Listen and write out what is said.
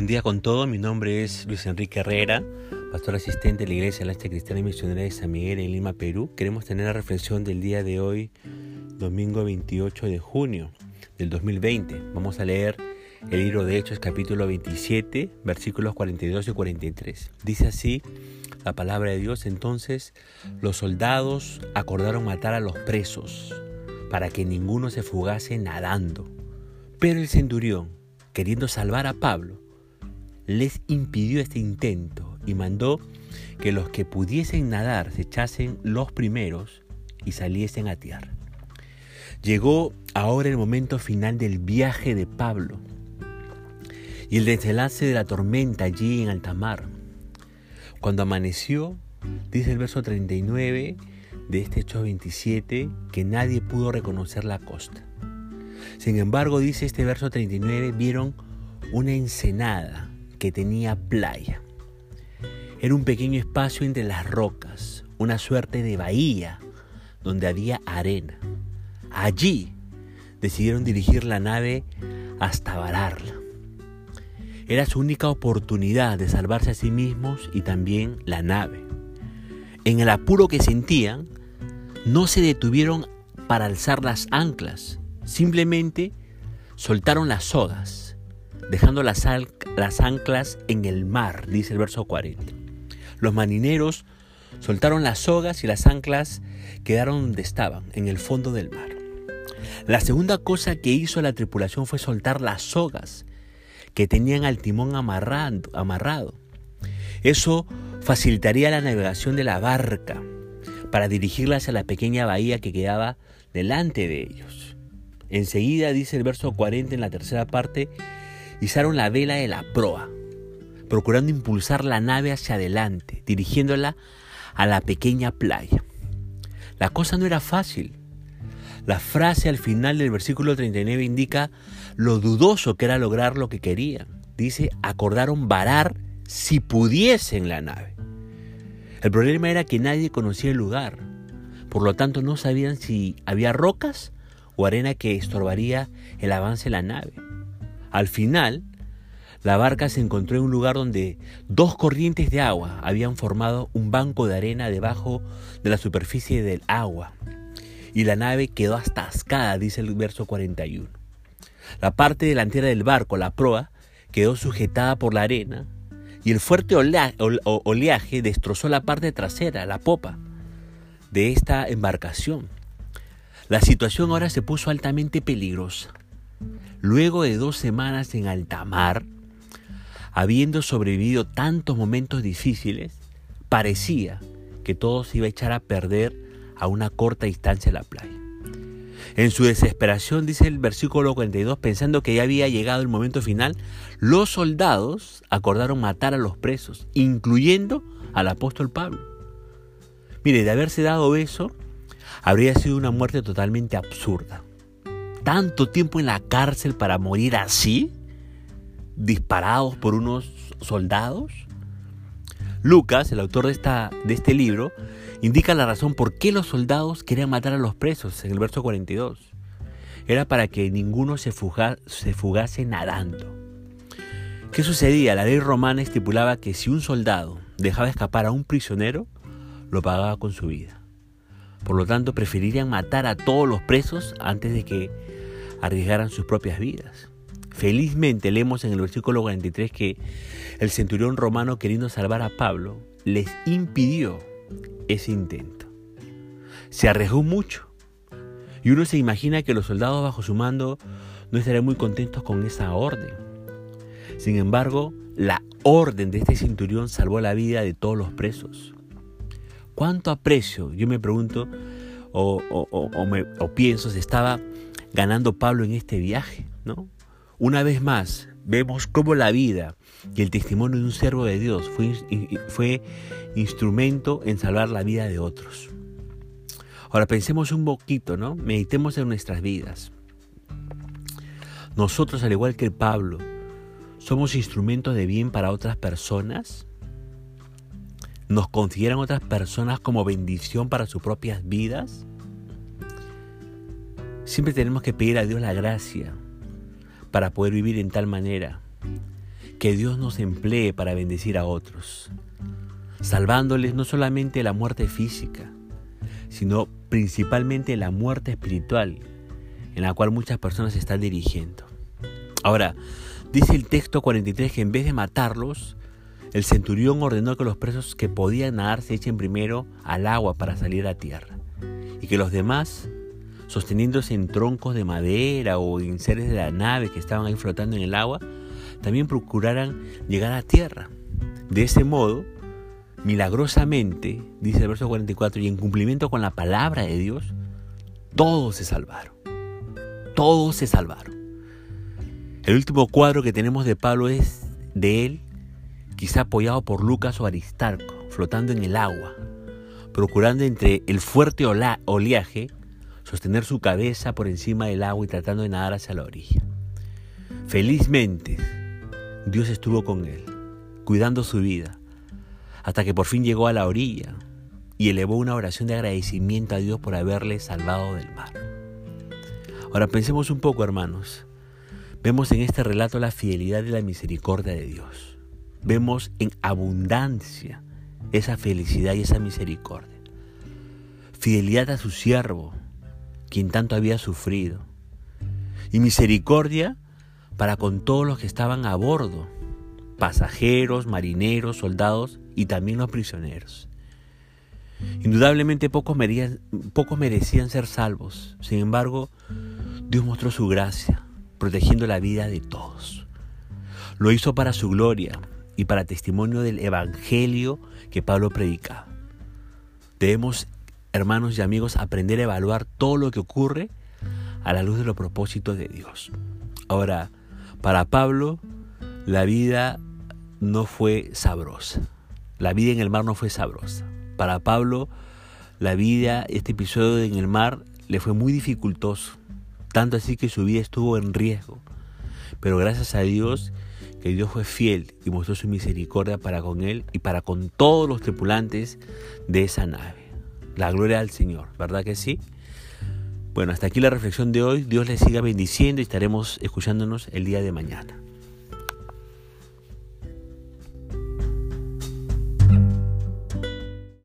Buen día con todo, mi nombre es Luis Enrique Herrera, pastor asistente de la Iglesia Celeste Cristiana y Misionera de San Miguel en Lima, Perú. Queremos tener la reflexión del día de hoy, domingo 28 de junio del 2020. Vamos a leer el libro de Hechos capítulo 27, versículos 42 y 43. Dice así la palabra de Dios, entonces los soldados acordaron matar a los presos para que ninguno se fugase nadando. Pero el centurión, queriendo salvar a Pablo, les impidió este intento y mandó que los que pudiesen nadar se echasen los primeros y saliesen a tierra. Llegó ahora el momento final del viaje de Pablo y el desenlace de la tormenta allí en alta mar. Cuando amaneció, dice el verso 39 de este hecho 27, que nadie pudo reconocer la costa. Sin embargo, dice este verso 39, vieron una ensenada que tenía playa. Era un pequeño espacio entre las rocas, una suerte de bahía donde había arena. Allí decidieron dirigir la nave hasta vararla. Era su única oportunidad de salvarse a sí mismos y también la nave. En el apuro que sentían, no se detuvieron para alzar las anclas, simplemente soltaron las sogas dejando las, las anclas en el mar, dice el verso 40. Los marineros soltaron las sogas y las anclas quedaron donde estaban, en el fondo del mar. La segunda cosa que hizo la tripulación fue soltar las sogas que tenían al timón amarrado. Eso facilitaría la navegación de la barca para dirigirla hacia la pequeña bahía que quedaba delante de ellos. Enseguida, dice el verso 40 en la tercera parte, izaron la vela de la proa, procurando impulsar la nave hacia adelante, dirigiéndola a la pequeña playa. La cosa no era fácil. La frase al final del versículo 39 indica lo dudoso que era lograr lo que querían. Dice, acordaron varar si pudiesen la nave. El problema era que nadie conocía el lugar. Por lo tanto, no sabían si había rocas o arena que estorbaría el avance de la nave. Al final, la barca se encontró en un lugar donde dos corrientes de agua habían formado un banco de arena debajo de la superficie del agua. Y la nave quedó atascada, dice el verso 41. La parte delantera del barco, la proa, quedó sujetada por la arena y el fuerte oleaje destrozó la parte trasera, la popa, de esta embarcación. La situación ahora se puso altamente peligrosa. Luego de dos semanas en alta mar, habiendo sobrevivido tantos momentos difíciles, parecía que todo se iba a echar a perder a una corta distancia de la playa. En su desesperación, dice el versículo 42, pensando que ya había llegado el momento final, los soldados acordaron matar a los presos, incluyendo al apóstol Pablo. Mire, de haberse dado eso, habría sido una muerte totalmente absurda tanto tiempo en la cárcel para morir así, disparados por unos soldados? Lucas, el autor de, esta, de este libro, indica la razón por qué los soldados querían matar a los presos en el verso 42. Era para que ninguno se, se fugase nadando. ¿Qué sucedía? La ley romana estipulaba que si un soldado dejaba escapar a un prisionero, lo pagaba con su vida. Por lo tanto, preferirían matar a todos los presos antes de que arriesgaran sus propias vidas. Felizmente leemos en el versículo 43 que el centurión romano queriendo salvar a Pablo les impidió ese intento. Se arriesgó mucho y uno se imagina que los soldados bajo su mando no estarían muy contentos con esa orden. Sin embargo, la orden de este centurión salvó la vida de todos los presos. ¿Cuánto aprecio, yo me pregunto o, pienso, se estaba ganando Pablo en este viaje, ¿no? Una vez más, vemos cómo la vida y el testimonio de un siervo de Dios fue, fue instrumento en salvar la vida de otros. Ahora pensemos un poquito, ¿no? Meditemos en nuestras vidas. Nosotros, al igual que Pablo, somos instrumentos de bien para otras personas. ¿Nos consideran otras personas como bendición para sus propias vidas? Siempre tenemos que pedir a Dios la gracia para poder vivir en tal manera que Dios nos emplee para bendecir a otros, salvándoles no solamente la muerte física, sino principalmente la muerte espiritual, en la cual muchas personas se están dirigiendo. Ahora, dice el texto 43 que en vez de matarlos, el centurión ordenó que los presos que podían nadar se echen primero al agua para salir a tierra, y que los demás, sosteniéndose en troncos de madera o en seres de la nave que estaban ahí flotando en el agua, también procuraran llegar a tierra. De ese modo, milagrosamente, dice el verso 44, y en cumplimiento con la palabra de Dios, todos se salvaron. Todos se salvaron. El último cuadro que tenemos de Pablo es de él, quizá apoyado por Lucas o Aristarco, flotando en el agua, procurando entre el fuerte oleaje sostener su cabeza por encima del agua y tratando de nadar hacia la orilla. Felizmente, Dios estuvo con él, cuidando su vida, hasta que por fin llegó a la orilla y elevó una oración de agradecimiento a Dios por haberle salvado del mar. Ahora pensemos un poco, hermanos. Vemos en este relato la fidelidad y la misericordia de Dios. Vemos en abundancia esa felicidad y esa misericordia. Fidelidad a su siervo, quien tanto había sufrido. Y misericordia para con todos los que estaban a bordo, pasajeros, marineros, soldados y también los prisioneros. Indudablemente pocos pocos merecían ser salvos, sin embargo, Dios mostró su gracia, protegiendo la vida de todos. Lo hizo para su gloria y para testimonio del Evangelio que Pablo predicaba. Debemos, hermanos y amigos, aprender a evaluar todo lo que ocurre a la luz de los propósitos de Dios. Ahora, para Pablo, la vida no fue sabrosa. La vida en el mar no fue sabrosa. Para Pablo, la vida, este episodio en el mar, le fue muy dificultoso. Tanto así que su vida estuvo en riesgo. Pero gracias a Dios, que Dios fue fiel y mostró su misericordia para con él y para con todos los tripulantes de esa nave. La gloria al Señor, ¿verdad que sí? Bueno, hasta aquí la reflexión de hoy. Dios les siga bendiciendo y estaremos escuchándonos el día de mañana.